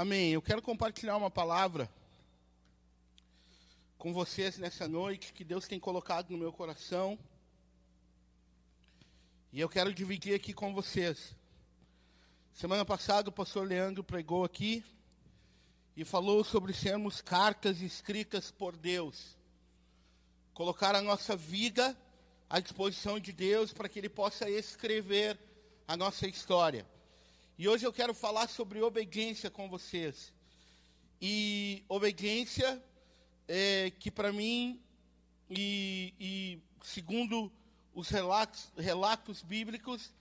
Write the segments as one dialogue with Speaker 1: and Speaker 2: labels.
Speaker 1: Amém. Eu quero compartilhar uma palavra com vocês nessa noite que Deus tem colocado no meu coração. E eu quero dividir aqui com vocês. Semana passada o pastor Leandro pregou aqui e falou sobre sermos cartas escritas por Deus. Colocar a nossa vida à disposição de Deus para que Ele possa escrever a nossa história. E hoje eu quero falar sobre obediência com vocês. E obediência é, que para mim, e, e, segundo os relatos, relatos bíblicos,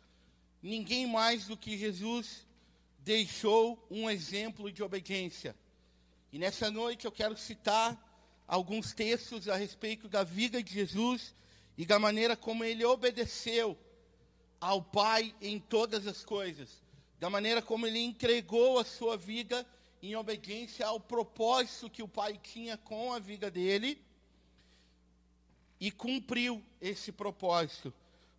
Speaker 1: ninguém mais do que Jesus deixou um exemplo de obediência. E nessa noite eu quero citar alguns textos a respeito da vida de Jesus e da maneira como ele obedeceu ao Pai em todas as coisas da maneira como ele entregou a sua vida em obediência ao propósito que o Pai tinha com a vida dele e cumpriu esse propósito.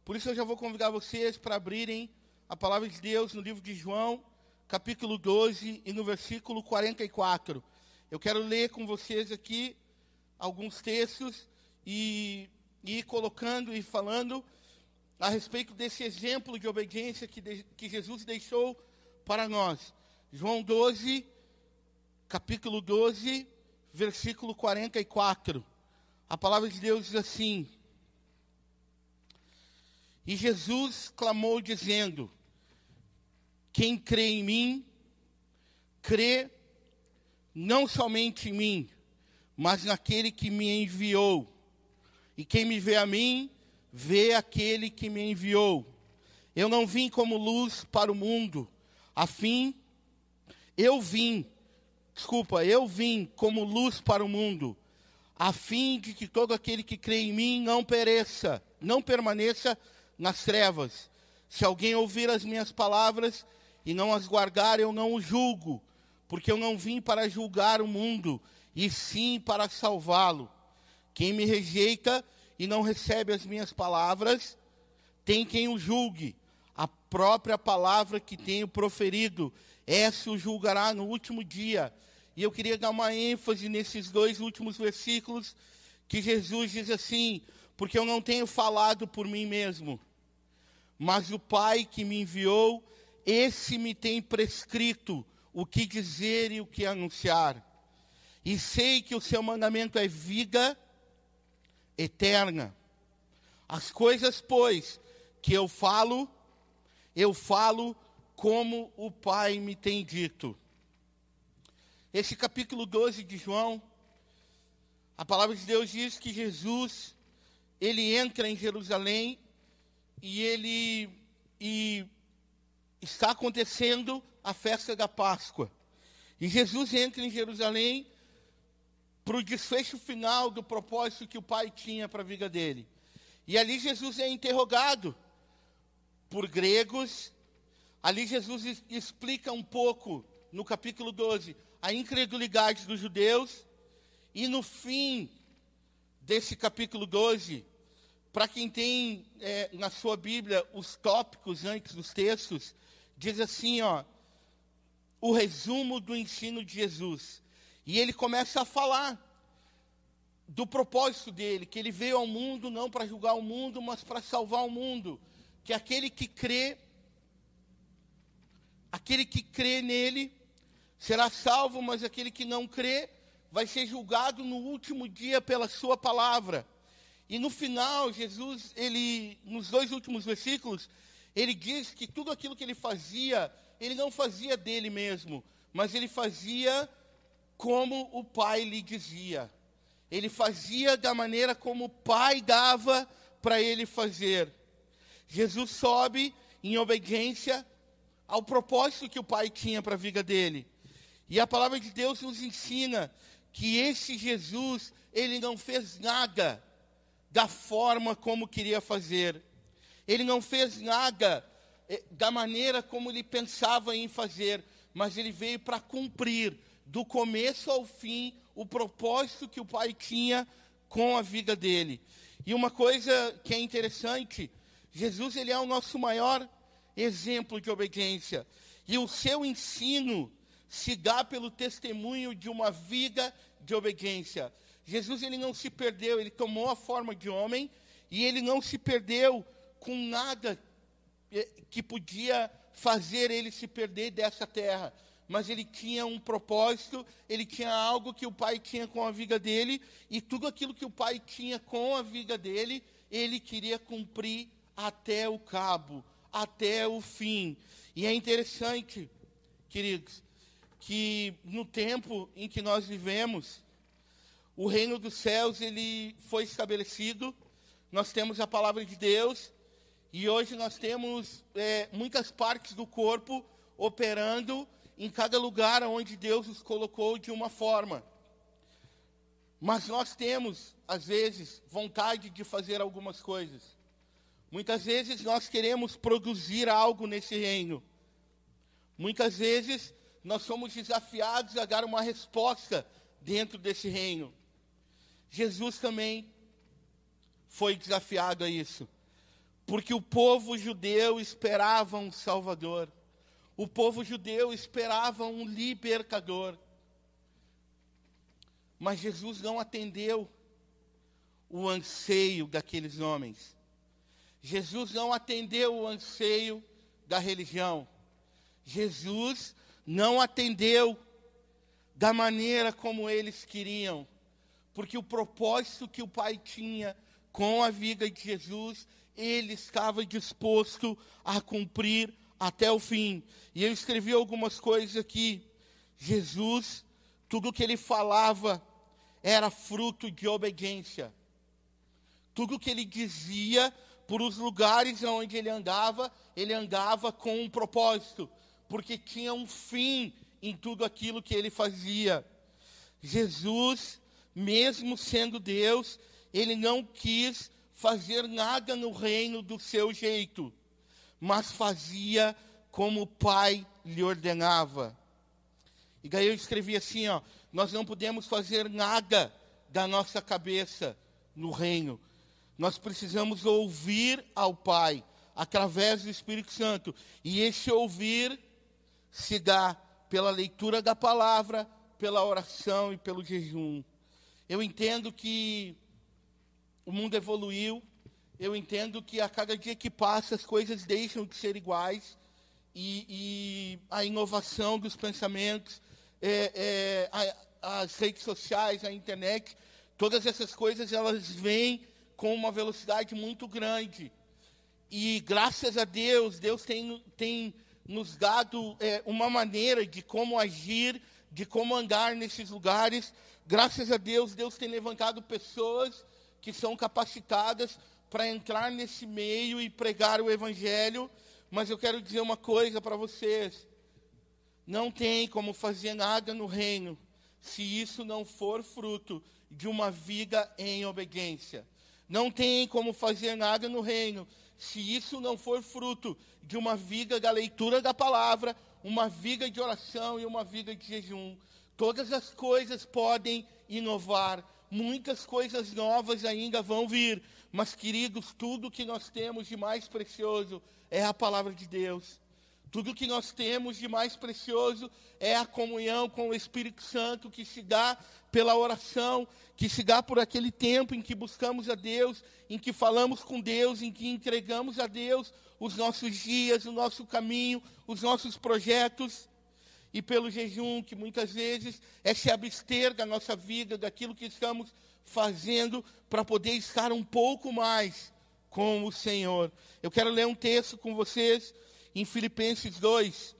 Speaker 1: Por isso eu já vou convidar vocês para abrirem a palavra de Deus no livro de João, capítulo 12 e no versículo 44. Eu quero ler com vocês aqui alguns textos e, e ir colocando e falando a respeito desse exemplo de obediência que, de, que Jesus deixou para nós. João 12, capítulo 12, versículo 44. A palavra de Deus diz assim: E Jesus clamou, dizendo: Quem crê em mim, crê não somente em mim, mas naquele que me enviou. E quem me vê a mim, vê aquele que me enviou. Eu não vim como luz para o mundo, a fim, eu vim, desculpa, eu vim como luz para o mundo, a fim de que todo aquele que crê em mim não pereça, não permaneça nas trevas. Se alguém ouvir as minhas palavras e não as guardar, eu não o julgo, porque eu não vim para julgar o mundo, e sim para salvá-lo. Quem me rejeita, e não recebe as minhas palavras, tem quem o julgue. A própria palavra que tenho proferido, essa o julgará no último dia. E eu queria dar uma ênfase nesses dois últimos versículos, que Jesus diz assim: Porque eu não tenho falado por mim mesmo, mas o Pai que me enviou, esse me tem prescrito o que dizer e o que anunciar. E sei que o seu mandamento é vida eterna. As coisas, pois, que eu falo, eu falo como o Pai me tem dito. Esse capítulo 12 de João, a palavra de Deus diz que Jesus, ele entra em Jerusalém e ele e está acontecendo a festa da Páscoa. E Jesus entra em Jerusalém para o desfecho final do propósito que o Pai tinha para a vida dele. E ali Jesus é interrogado por gregos. Ali Jesus explica um pouco, no capítulo 12, a incredulidade dos judeus. E no fim desse capítulo 12, para quem tem é, na sua Bíblia os tópicos antes dos textos, diz assim, ó, o resumo do ensino de Jesus. E ele começa a falar do propósito dele, que ele veio ao mundo não para julgar o mundo, mas para salvar o mundo. Que aquele que crê, aquele que crê nele será salvo, mas aquele que não crê vai ser julgado no último dia pela sua palavra. E no final, Jesus, ele, nos dois últimos versículos, ele diz que tudo aquilo que ele fazia, ele não fazia dele mesmo, mas ele fazia como o Pai lhe dizia. Ele fazia da maneira como o Pai dava para ele fazer. Jesus sobe em obediência ao propósito que o Pai tinha para a vida dele. E a palavra de Deus nos ensina que esse Jesus, ele não fez nada da forma como queria fazer. Ele não fez nada eh, da maneira como ele pensava em fazer, mas ele veio para cumprir do começo ao fim, o propósito que o pai tinha com a vida dele. E uma coisa que é interessante, Jesus ele é o nosso maior exemplo de obediência. E o seu ensino siga pelo testemunho de uma vida de obediência. Jesus ele não se perdeu, ele tomou a forma de homem e ele não se perdeu com nada eh, que podia fazer ele se perder dessa terra. Mas ele tinha um propósito, ele tinha algo que o pai tinha com a vida dele, e tudo aquilo que o pai tinha com a vida dele, ele queria cumprir até o cabo, até o fim. E é interessante, queridos, que no tempo em que nós vivemos, o reino dos céus ele foi estabelecido. Nós temos a palavra de Deus e hoje nós temos é, muitas partes do corpo operando em cada lugar onde Deus os colocou de uma forma. Mas nós temos, às vezes, vontade de fazer algumas coisas. Muitas vezes nós queremos produzir algo nesse reino. Muitas vezes nós somos desafiados a dar uma resposta dentro desse reino. Jesus também foi desafiado a isso, porque o povo judeu esperava um Salvador, o povo judeu esperava um libertador. Mas Jesus não atendeu o anseio daqueles homens. Jesus não atendeu o anseio da religião. Jesus não atendeu da maneira como eles queriam, porque o propósito que o Pai tinha com a vida de Jesus, ele estava disposto a cumprir até o fim. E eu escrevi algumas coisas aqui. Jesus, tudo que ele falava era fruto de obediência. Tudo que ele dizia, por os lugares onde ele andava, ele andava com um propósito porque tinha um fim em tudo aquilo que ele fazia. Jesus, mesmo sendo Deus, ele não quis fazer nada no reino do seu jeito, mas fazia como o Pai lhe ordenava. E daí eu escrevi assim, ó, nós não podemos fazer nada da nossa cabeça no reino. Nós precisamos ouvir ao Pai através do Espírito Santo. E esse ouvir se dá pela leitura da palavra, pela oração e pelo jejum. Eu entendo que o mundo evoluiu, eu entendo que a cada dia que passa as coisas deixam de ser iguais e, e a inovação dos pensamentos, é, é, a, as redes sociais, a internet, todas essas coisas elas vêm com uma velocidade muito grande. E graças a Deus, Deus tem, tem nos dado é, uma maneira de como agir, de como andar nesses lugares. Graças a Deus, Deus tem levantado pessoas que são capacitadas para entrar nesse meio e pregar o Evangelho. Mas eu quero dizer uma coisa para vocês: não tem como fazer nada no reino se isso não for fruto de uma vida em obediência. Não tem como fazer nada no reino se isso não for fruto de uma vida da leitura da palavra, uma vida de oração e uma vida de jejum, todas as coisas podem inovar, muitas coisas novas ainda vão vir, mas queridos, tudo que nós temos de mais precioso é a palavra de Deus. Tudo que nós temos de mais precioso é a comunhão com o Espírito Santo que se dá pela oração, que se dá por aquele tempo em que buscamos a Deus, em que falamos com Deus, em que entregamos a Deus os nossos dias, o nosso caminho, os nossos projetos. E pelo jejum, que muitas vezes é se abster da nossa vida, daquilo que estamos fazendo, para poder estar um pouco mais com o Senhor. Eu quero ler um texto com vocês em Filipenses 2.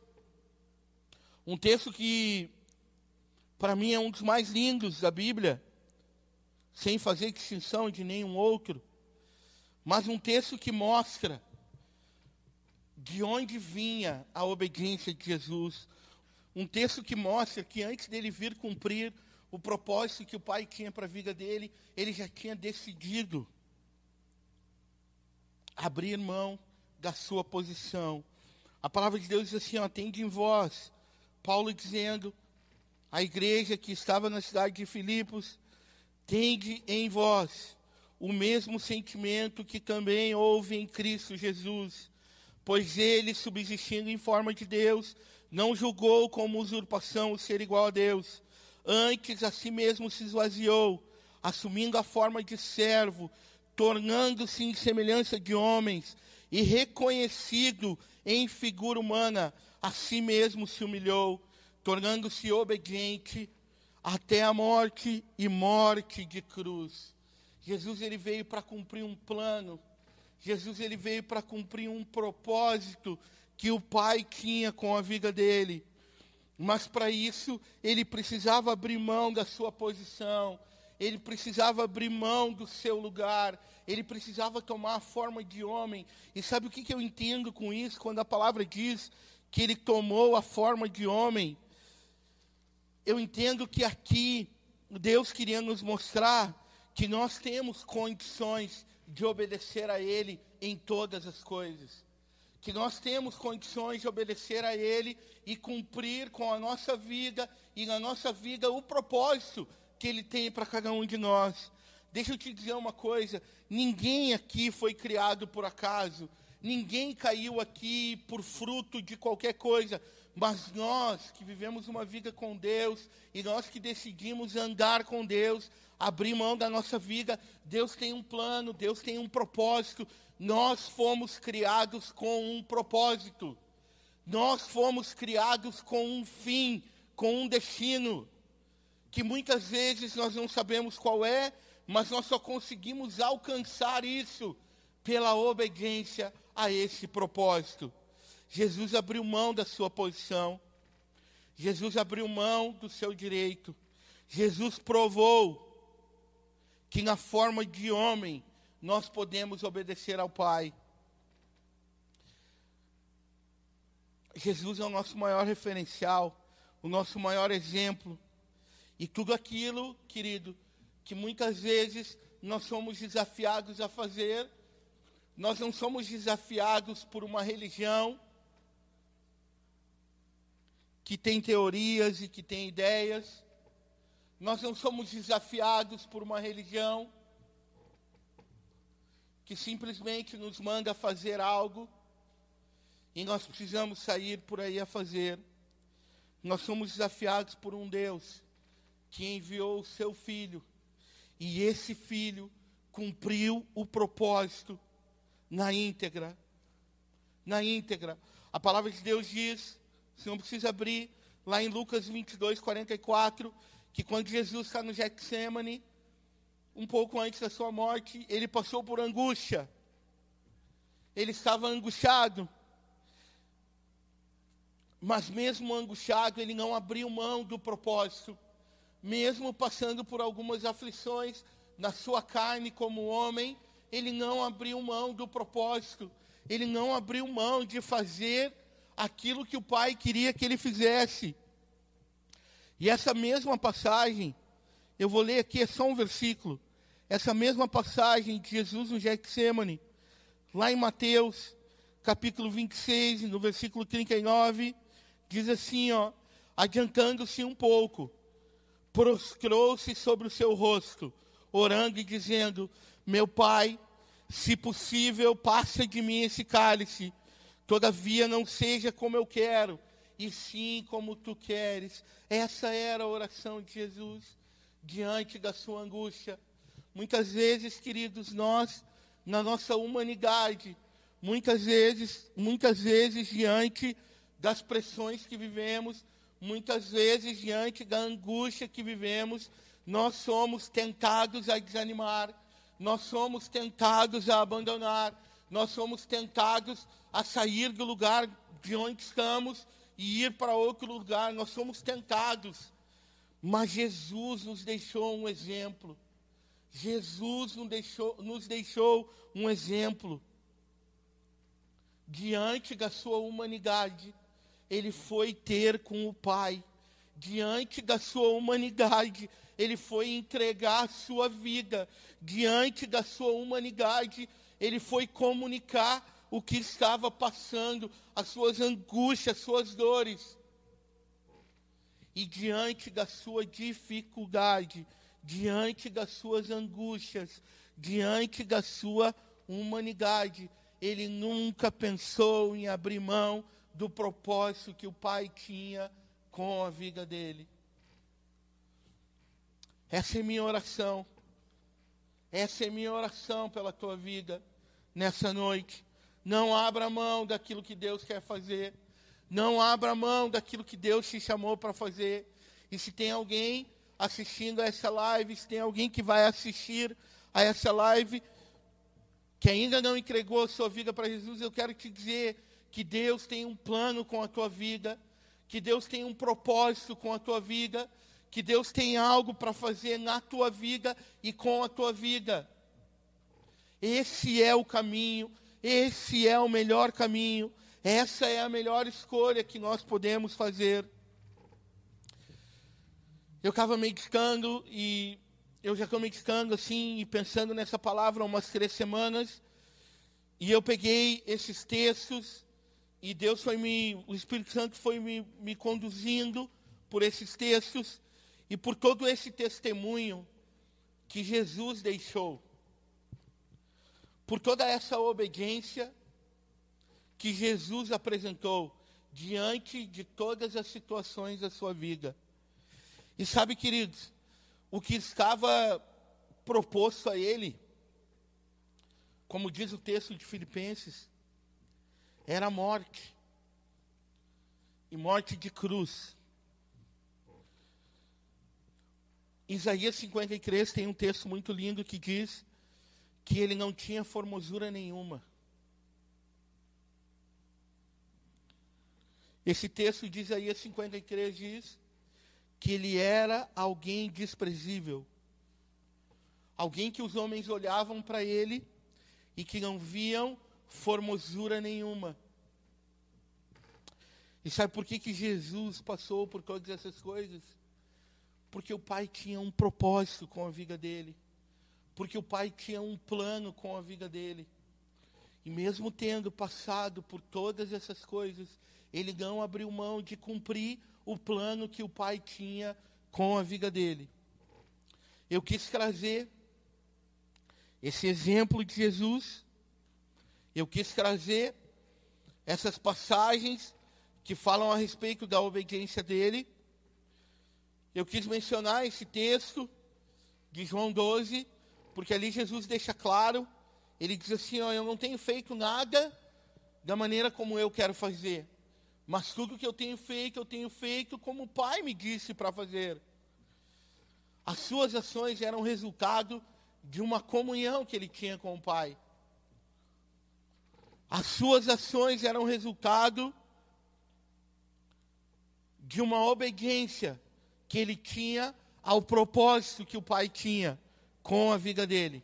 Speaker 1: Um texto que, para mim, é um dos mais lindos da Bíblia, sem fazer distinção de nenhum outro, mas um texto que mostra de onde vinha a obediência de Jesus. Um texto que mostra que antes dele vir cumprir o propósito que o Pai tinha para a vida dele, ele já tinha decidido abrir mão da sua posição a palavra de Deus diz assim: ó, tende em vós. Paulo dizendo, a igreja que estava na cidade de Filipos, tende em vós o mesmo sentimento que também houve em Cristo Jesus, pois ele, subsistindo em forma de Deus, não julgou como usurpação o ser igual a Deus. Antes a si mesmo se esvaziou, assumindo a forma de servo, tornando-se em semelhança de homens e reconhecido em figura humana, a si mesmo se humilhou, tornando-se obediente até a morte e morte de cruz. Jesus ele veio para cumprir um plano. Jesus ele veio para cumprir um propósito que o Pai tinha com a vida dele. Mas para isso, ele precisava abrir mão da sua posição, ele precisava abrir mão do seu lugar, ele precisava tomar a forma de homem. E sabe o que, que eu entendo com isso, quando a palavra diz que ele tomou a forma de homem? Eu entendo que aqui Deus queria nos mostrar que nós temos condições de obedecer a Ele em todas as coisas que nós temos condições de obedecer a Ele e cumprir com a nossa vida e na nossa vida o propósito que Ele tem para cada um de nós. Deixa eu te dizer uma coisa: ninguém aqui foi criado por acaso, ninguém caiu aqui por fruto de qualquer coisa, mas nós que vivemos uma vida com Deus e nós que decidimos andar com Deus, abrir mão da nossa vida, Deus tem um plano, Deus tem um propósito, nós fomos criados com um propósito. Nós fomos criados com um fim, com um destino, que muitas vezes nós não sabemos qual é, mas nós só conseguimos alcançar isso pela obediência a esse propósito. Jesus abriu mão da sua posição. Jesus abriu mão do seu direito. Jesus provou que na forma de homem nós podemos obedecer ao Pai. Jesus é o nosso maior referencial, o nosso maior exemplo. E tudo aquilo, querido, que muitas vezes nós somos desafiados a fazer, nós não somos desafiados por uma religião que tem teorias e que tem ideias, nós não somos desafiados por uma religião que simplesmente nos manda fazer algo e nós precisamos sair por aí a fazer. Nós somos desafiados por um Deus que enviou o seu filho e esse filho cumpriu o propósito na íntegra. Na íntegra. A palavra de Deus diz, você não precisa abrir, lá em Lucas 22, 44, que quando Jesus está no Getsemane, um pouco antes da sua morte, ele passou por angústia. Ele estava angustiado. Mas mesmo angustiado, ele não abriu mão do propósito. Mesmo passando por algumas aflições na sua carne como homem, ele não abriu mão do propósito. Ele não abriu mão de fazer aquilo que o pai queria que ele fizesse. E essa mesma passagem, eu vou ler aqui, é só um versículo. Essa mesma passagem de Jesus no Getsemane, lá em Mateus, capítulo 26, no versículo 39, diz assim, ó, adiantando-se um pouco, prostrou-se sobre o seu rosto, orando e dizendo: Meu Pai, se possível, passa de mim esse cálice, todavia não seja como eu quero, e sim como tu queres. Essa era a oração de Jesus diante da sua angústia. Muitas vezes, queridos, nós, na nossa humanidade, muitas vezes, muitas vezes diante das pressões que vivemos, muitas vezes diante da angústia que vivemos, nós somos tentados a desanimar, nós somos tentados a abandonar, nós somos tentados a sair do lugar de onde estamos e ir para outro lugar, nós somos tentados. Mas Jesus nos deixou um exemplo. Jesus nos deixou, nos deixou um exemplo. Diante da sua humanidade, ele foi ter com o Pai. Diante da sua humanidade, ele foi entregar a sua vida. Diante da sua humanidade, ele foi comunicar o que estava passando, as suas angústias, as suas dores. E diante da sua dificuldade, diante das suas angústias, diante da sua humanidade. Ele nunca pensou em abrir mão do propósito que o pai tinha com a vida dele. Essa é minha oração. Essa é minha oração pela tua vida nessa noite. Não abra mão daquilo que Deus quer fazer. Não abra mão daquilo que Deus te chamou para fazer. E se tem alguém assistindo a essa live, se tem alguém que vai assistir a essa live, que ainda não entregou a sua vida para Jesus, eu quero te dizer que Deus tem um plano com a tua vida, que Deus tem um propósito com a tua vida, que Deus tem algo para fazer na tua vida e com a tua vida. Esse é o caminho, esse é o melhor caminho, essa é a melhor escolha que nós podemos fazer. Eu estava meditando e eu já estou meditando assim e pensando nessa palavra há umas três semanas. E eu peguei esses textos e Deus foi me, o Espírito Santo foi me, me conduzindo por esses textos e por todo esse testemunho que Jesus deixou. Por toda essa obediência que Jesus apresentou diante de todas as situações da sua vida. E sabe, queridos, o que estava proposto a ele, como diz o texto de Filipenses, era morte. E morte de cruz. Isaías 53 tem um texto muito lindo que diz que ele não tinha formosura nenhuma. Esse texto de Isaías 53 diz que ele era alguém desprezível. Alguém que os homens olhavam para ele e que não viam formosura nenhuma. E sabe por que, que Jesus passou por todas essas coisas? Porque o Pai tinha um propósito com a vida dele. Porque o Pai tinha um plano com a vida dele. E mesmo tendo passado por todas essas coisas, ele não abriu mão de cumprir o plano que o pai tinha com a vida dele. Eu quis trazer esse exemplo de Jesus, eu quis trazer essas passagens que falam a respeito da obediência dele. Eu quis mencionar esse texto de João 12, porque ali Jesus deixa claro, ele diz assim: ó, Eu não tenho feito nada da maneira como eu quero fazer. Mas tudo que eu tenho feito, eu tenho feito como o Pai me disse para fazer. As suas ações eram resultado de uma comunhão que ele tinha com o Pai. As suas ações eram resultado de uma obediência que ele tinha ao propósito que o Pai tinha com a vida dele.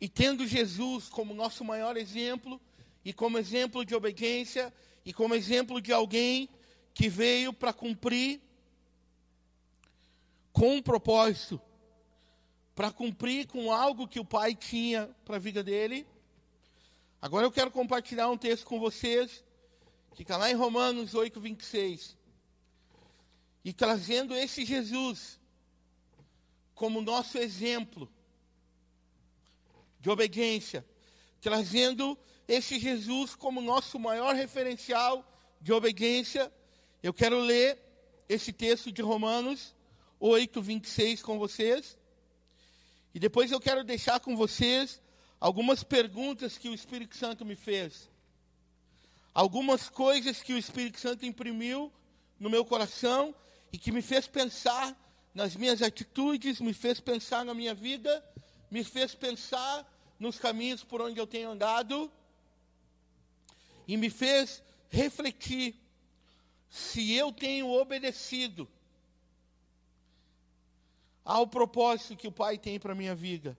Speaker 1: E tendo Jesus como nosso maior exemplo, e como exemplo de obediência e como exemplo de alguém que veio para cumprir com um propósito, para cumprir com algo que o pai tinha para a vida dele. Agora eu quero compartilhar um texto com vocês, que está lá em Romanos 8, 26. E trazendo esse Jesus como nosso exemplo de obediência, trazendo esse Jesus como nosso maior referencial de obediência. Eu quero ler esse texto de Romanos 8, 26 com vocês. E depois eu quero deixar com vocês algumas perguntas que o Espírito Santo me fez. Algumas coisas que o Espírito Santo imprimiu no meu coração e que me fez pensar nas minhas atitudes, me fez pensar na minha vida, me fez pensar nos caminhos por onde eu tenho andado e me fez refletir se eu tenho obedecido ao propósito que o Pai tem para a minha vida.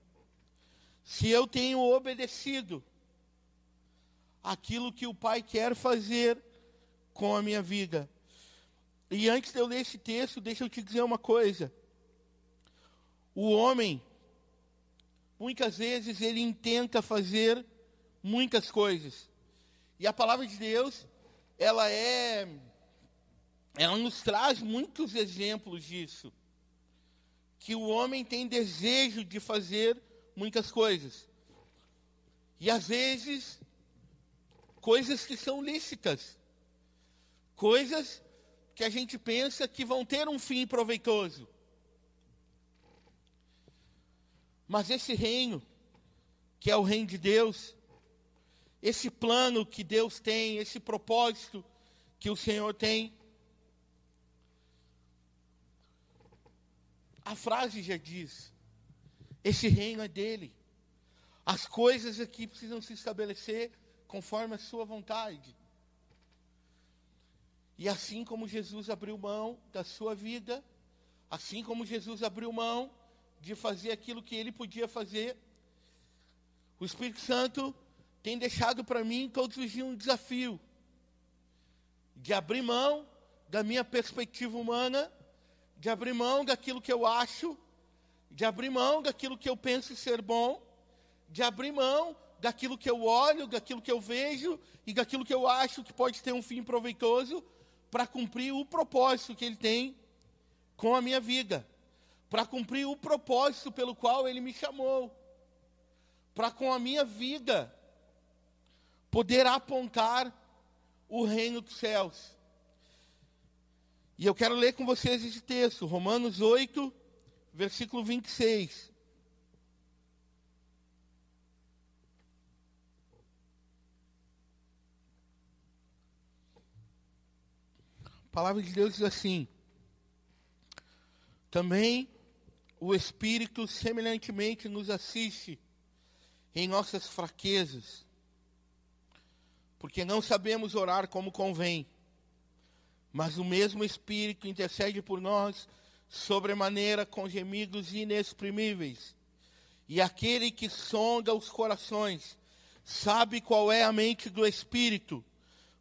Speaker 1: Se eu tenho obedecido aquilo que o Pai quer fazer com a minha vida. E antes de eu ler esse texto, deixa eu te dizer uma coisa. O homem, muitas vezes, ele intenta fazer muitas coisas. E a palavra de Deus, ela é ela nos traz muitos exemplos disso. Que o homem tem desejo de fazer muitas coisas. E às vezes, coisas que são lícitas, coisas que a gente pensa que vão ter um fim proveitoso. Mas esse reino, que é o reino de Deus, esse plano que Deus tem, esse propósito que o Senhor tem, a frase já diz: esse reino é dele. As coisas aqui precisam se estabelecer conforme a sua vontade. E assim como Jesus abriu mão da sua vida, assim como Jesus abriu mão de fazer aquilo que ele podia fazer, o Espírito Santo tem deixado para mim todos os dias um desafio de abrir mão da minha perspectiva humana, de abrir mão daquilo que eu acho, de abrir mão daquilo que eu penso ser bom, de abrir mão daquilo que eu olho, daquilo que eu vejo e daquilo que eu acho que pode ter um fim proveitoso para cumprir o propósito que Ele tem com a minha vida, para cumprir o propósito pelo qual Ele me chamou, para com a minha vida poder apontar o reino dos céus. E eu quero ler com vocês esse texto, Romanos 8, versículo 26. A palavra de Deus diz assim: Também o Espírito semelhantemente nos assiste em nossas fraquezas, porque não sabemos orar como convém, mas o mesmo Espírito intercede por nós sobremaneira com gemidos inexprimíveis. E aquele que sonda os corações sabe qual é a mente do Espírito,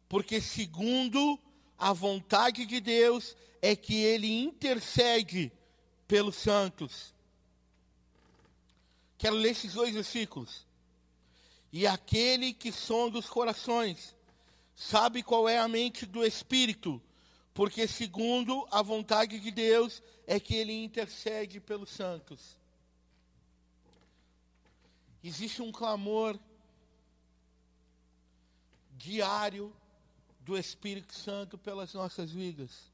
Speaker 1: porque segundo a vontade de Deus é que ele intercede pelos santos. Quero ler esses dois versículos. E aquele que sonda os corações sabe qual é a mente do Espírito, porque segundo a vontade de Deus é que ele intercede pelos santos. Existe um clamor diário do Espírito Santo pelas nossas vidas.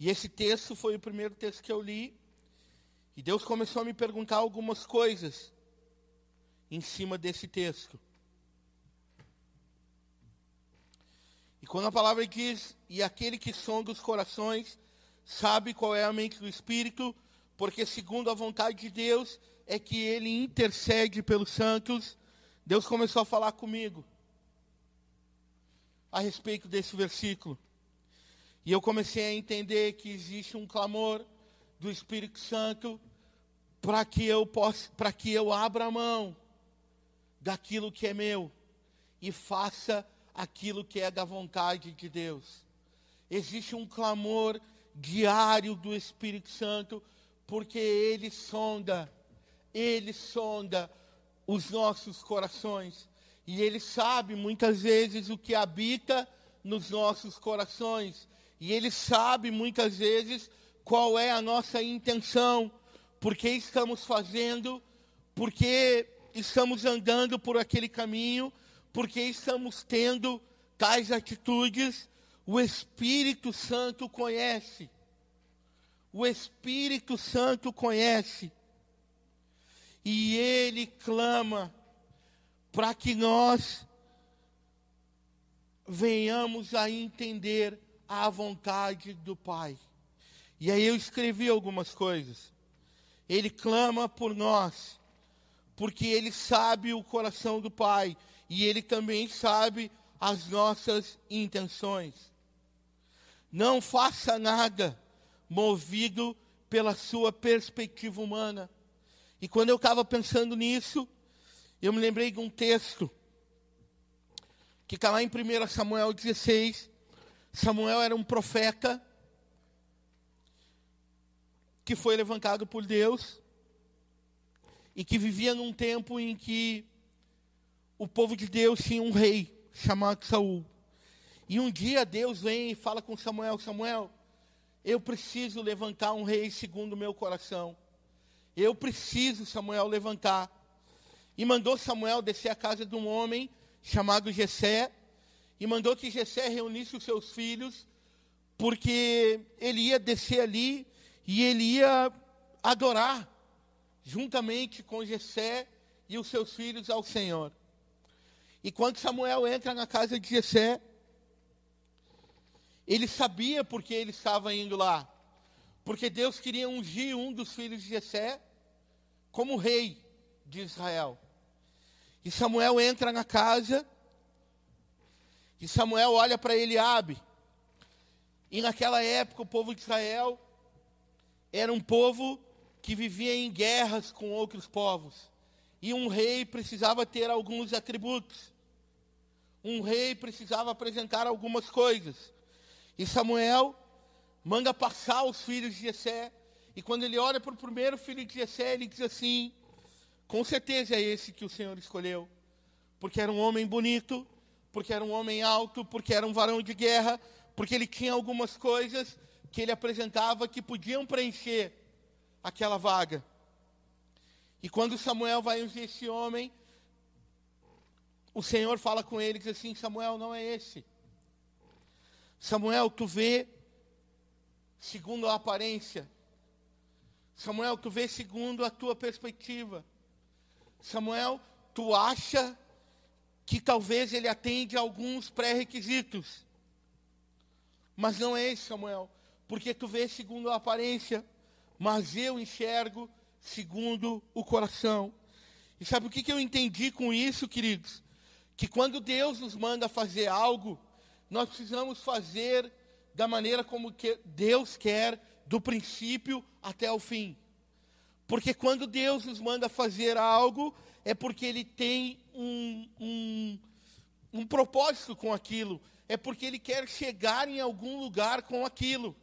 Speaker 1: E esse texto foi o primeiro texto que eu li, e Deus começou a me perguntar algumas coisas em cima desse texto. E quando a palavra diz, e aquele que sonda os corações, sabe qual é a mente do Espírito, porque segundo a vontade de Deus é que ele intercede pelos santos, Deus começou a falar comigo a respeito desse versículo. E eu comecei a entender que existe um clamor do Espírito Santo para que eu possa, para que eu abra a mão daquilo que é meu e faça aquilo que é da vontade de Deus. Existe um clamor diário do Espírito Santo porque ele sonda, ele sonda os nossos corações. E Ele sabe muitas vezes o que habita nos nossos corações. E Ele sabe muitas vezes qual é a nossa intenção, por que estamos fazendo, por que estamos andando por aquele caminho, por que estamos tendo tais atitudes. O Espírito Santo conhece. O Espírito Santo conhece. E ele clama para que nós venhamos a entender a vontade do Pai. E aí eu escrevi algumas coisas. Ele clama por nós, porque ele sabe o coração do Pai e ele também sabe as nossas intenções. Não faça nada movido pela sua perspectiva humana. E quando eu estava pensando nisso, eu me lembrei de um texto que está lá em 1 Samuel 16. Samuel era um profeta que foi levantado por Deus e que vivia num tempo em que o povo de Deus tinha um rei chamado Saul. E um dia Deus vem e fala com Samuel: Samuel, eu preciso levantar um rei segundo o meu coração. Eu preciso, Samuel, levantar e mandou Samuel descer à casa de um homem chamado Jessé, e mandou que Jessé reunisse os seus filhos, porque ele ia descer ali e ele ia adorar juntamente com Jessé e os seus filhos ao Senhor. E quando Samuel entra na casa de Jessé, ele sabia porque ele estava indo lá. Porque Deus queria ungir um dos filhos de Jessé como rei de Israel. E Samuel entra na casa, e Samuel olha para Eliabe. E naquela época o povo de Israel era um povo que vivia em guerras com outros povos. E um rei precisava ter alguns atributos. Um rei precisava apresentar algumas coisas. E Samuel manda passar os filhos de Jessé. E quando ele olha para o primeiro filho de Jessé, ele diz assim: Com certeza é esse que o Senhor escolheu. Porque era um homem bonito, porque era um homem alto, porque era um varão de guerra, porque ele tinha algumas coisas que ele apresentava que podiam preencher aquela vaga. E quando Samuel vai ungir esse homem, o Senhor fala com ele e diz assim: Samuel, não é esse. Samuel, tu vê segundo a aparência. Samuel, tu vê segundo a tua perspectiva. Samuel, tu acha que talvez ele atende a alguns pré-requisitos. Mas não é esse, Samuel, porque tu vê segundo a aparência, mas eu enxergo segundo o coração. E sabe o que, que eu entendi com isso, queridos? Que quando Deus nos manda fazer algo, nós precisamos fazer da maneira como que Deus quer, do princípio até o fim. Porque quando Deus nos manda fazer algo, é porque Ele tem um, um, um propósito com aquilo. É porque Ele quer chegar em algum lugar com aquilo.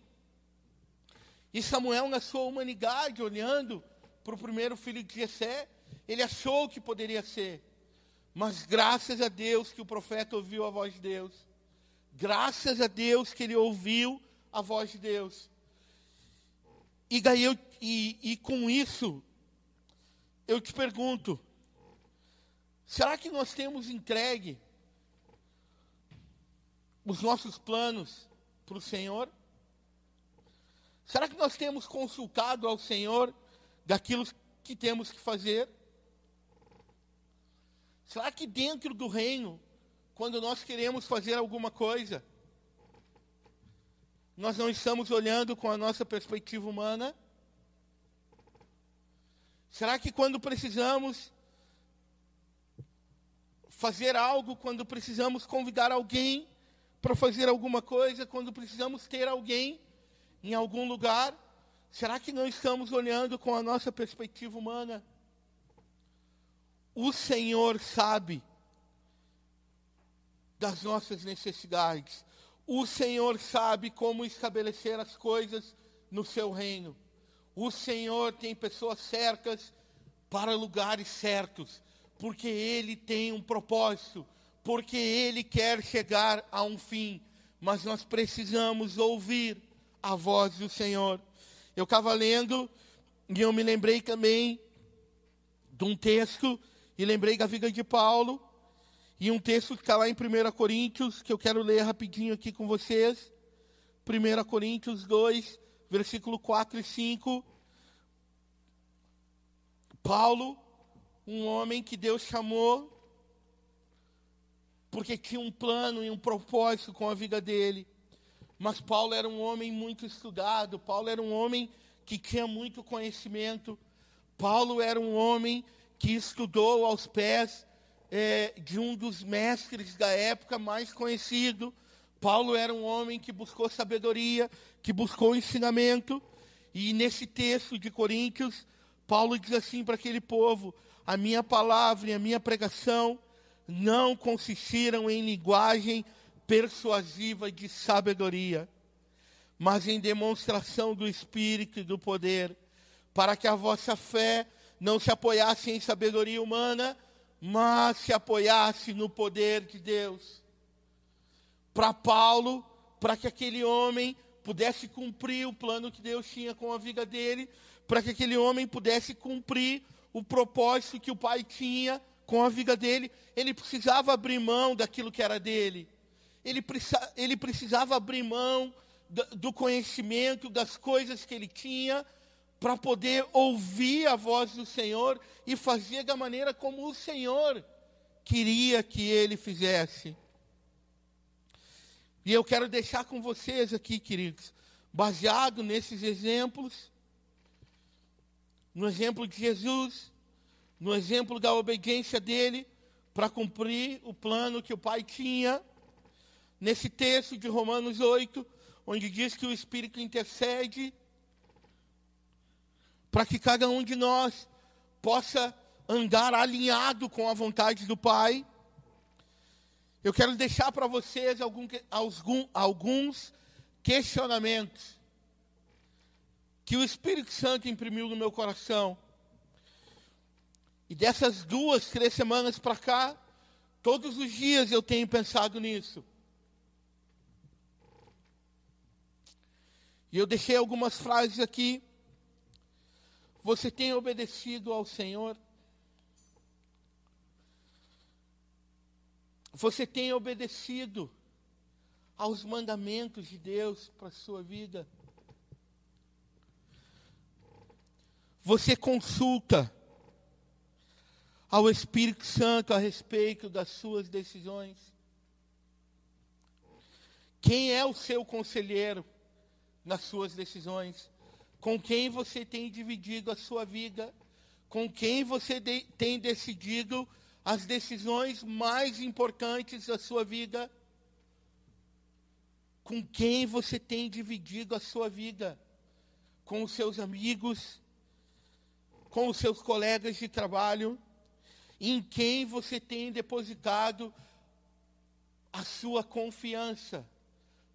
Speaker 1: E Samuel, na sua humanidade, olhando para o primeiro filho de Jessé, ele achou que poderia ser. Mas graças a Deus que o profeta ouviu a voz de Deus. Graças a Deus que ele ouviu a voz de Deus. E, eu, e, e com isso, eu te pergunto: será que nós temos entregue os nossos planos para o Senhor? Será que nós temos consultado ao Senhor daquilo que temos que fazer? Será que dentro do reino quando nós queremos fazer alguma coisa, nós não estamos olhando com a nossa perspectiva humana? Será que quando precisamos fazer algo, quando precisamos convidar alguém para fazer alguma coisa, quando precisamos ter alguém em algum lugar, será que não estamos olhando com a nossa perspectiva humana? O Senhor sabe das nossas necessidades. O Senhor sabe como estabelecer as coisas no seu reino. O Senhor tem pessoas certas para lugares certos, porque Ele tem um propósito, porque Ele quer chegar a um fim. Mas nós precisamos ouvir a voz do Senhor. Eu estava lendo e eu me lembrei também de um texto, e lembrei da vida de Paulo, e um texto que está lá em 1 Coríntios, que eu quero ler rapidinho aqui com vocês. 1 Coríntios 2, versículo 4 e 5. Paulo, um homem que Deus chamou, porque tinha um plano e um propósito com a vida dele. Mas Paulo era um homem muito estudado, Paulo era um homem que tinha muito conhecimento. Paulo era um homem que estudou aos pés é, de um dos mestres da época mais conhecido. Paulo era um homem que buscou sabedoria, que buscou ensinamento. E nesse texto de Coríntios, Paulo diz assim para aquele povo: A minha palavra e a minha pregação não consistiram em linguagem persuasiva de sabedoria, mas em demonstração do Espírito e do poder, para que a vossa fé não se apoiasse em sabedoria humana, mas se apoiasse no poder de Deus. Para Paulo, para que aquele homem pudesse cumprir o plano que Deus tinha com a vida dele, para que aquele homem pudesse cumprir o propósito que o pai tinha com a vida dele, ele precisava abrir mão daquilo que era dele. Ele, ele precisava abrir mão do conhecimento, das coisas que ele tinha, para poder ouvir a voz do Senhor e fazer da maneira como o Senhor queria que ele fizesse. E eu quero deixar com vocês aqui, queridos, baseado nesses exemplos, no exemplo de Jesus, no exemplo da obediência dele para cumprir o plano que o Pai tinha, nesse texto de Romanos 8, onde diz que o Espírito intercede para que cada um de nós possa andar alinhado com a vontade do Pai. Eu quero deixar para vocês alguns questionamentos que o Espírito Santo imprimiu no meu coração. E dessas duas, três semanas para cá, todos os dias eu tenho pensado nisso. E eu deixei algumas frases aqui. Você tem obedecido ao Senhor? Você tem obedecido aos mandamentos de Deus para a sua vida? Você consulta ao Espírito Santo a respeito das suas decisões? Quem é o seu conselheiro nas suas decisões? Com quem você tem dividido a sua vida? Com quem você de, tem decidido as decisões mais importantes da sua vida? Com quem você tem dividido a sua vida? Com os seus amigos? Com os seus colegas de trabalho? em quem você tem depositado a sua confiança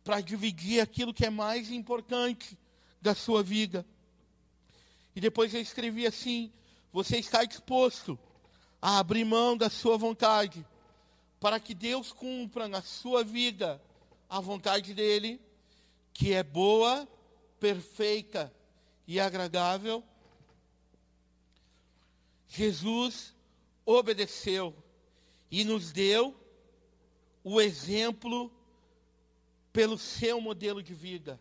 Speaker 1: para dividir aquilo que é mais importante da sua vida. E depois eu escrevi assim: você está disposto a abrir mão da sua vontade para que Deus cumpra na sua vida a vontade dele, que é boa, perfeita e agradável. Jesus obedeceu e nos deu o exemplo pelo seu modelo de vida.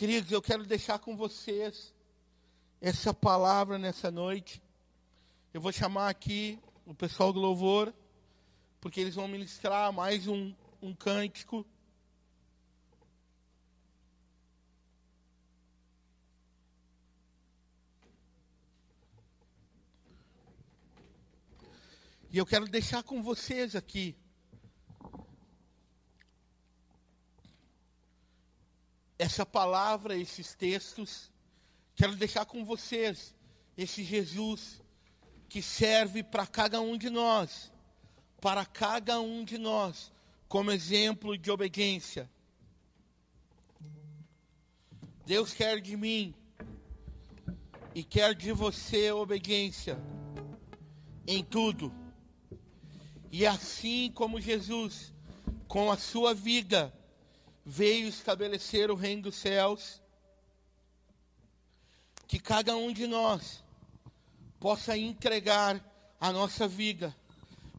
Speaker 1: Queridos, eu quero deixar com vocês essa palavra nessa noite. Eu vou chamar aqui o pessoal do louvor, porque eles vão ministrar mais um, um cântico. E eu quero deixar com vocês aqui essa palavra, esses textos. Quero deixar com vocês esse Jesus que serve para cada um de nós, para cada um de nós, como exemplo de obediência. Deus quer de mim e quer de você obediência em tudo. E assim como Jesus, com a sua vida, veio estabelecer o reino dos céus, que cada um de nós possa entregar a nossa vida,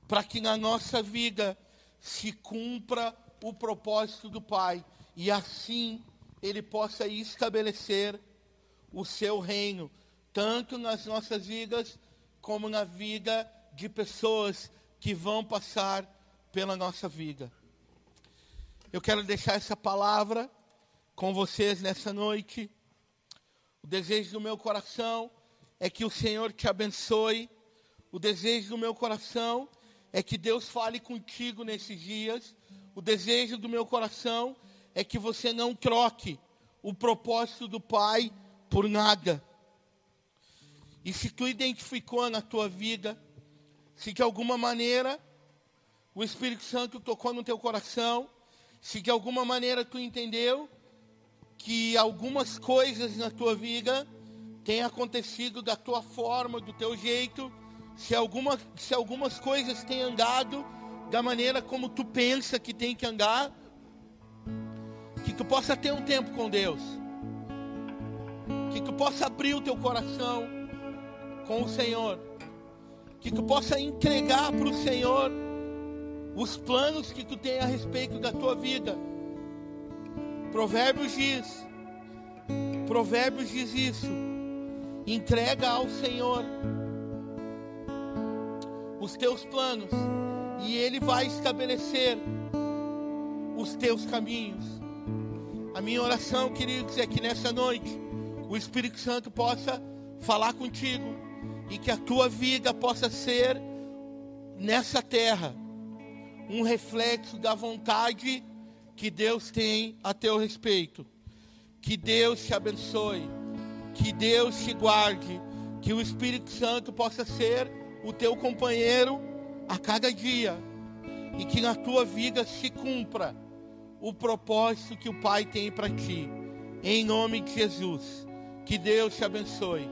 Speaker 1: para que na nossa vida se cumpra o propósito do Pai, e assim Ele possa estabelecer o seu reino, tanto nas nossas vidas, como na vida de pessoas que vão passar pela nossa vida. Eu quero deixar essa palavra com vocês nessa noite. O desejo do meu coração é que o Senhor te abençoe. O desejo do meu coração é que Deus fale contigo nesses dias. O desejo do meu coração é que você não troque o propósito do Pai por nada. E se tu identificou na tua vida se de alguma maneira o Espírito Santo tocou no teu coração, se de alguma maneira tu entendeu que algumas coisas na tua vida têm acontecido da tua forma, do teu jeito, se, alguma, se algumas coisas têm andado da maneira como tu pensa que tem que andar, que tu possa ter um tempo com Deus. Que tu possa abrir o teu coração com o Senhor. Que tu possa entregar para o Senhor os planos que tu tem a respeito da tua vida. Provérbios diz, Provérbios diz isso. Entrega ao Senhor os teus planos e Ele vai estabelecer os teus caminhos. A minha oração, queridos, é que nessa noite o Espírito Santo possa falar contigo e que a tua vida possa ser nessa terra um reflexo da vontade que Deus tem a teu respeito. Que Deus te abençoe, que Deus te guarde, que o Espírito Santo possa ser o teu companheiro a cada dia e que na tua vida se cumpra o propósito que o Pai tem para ti. Em nome de Jesus. Que Deus te abençoe.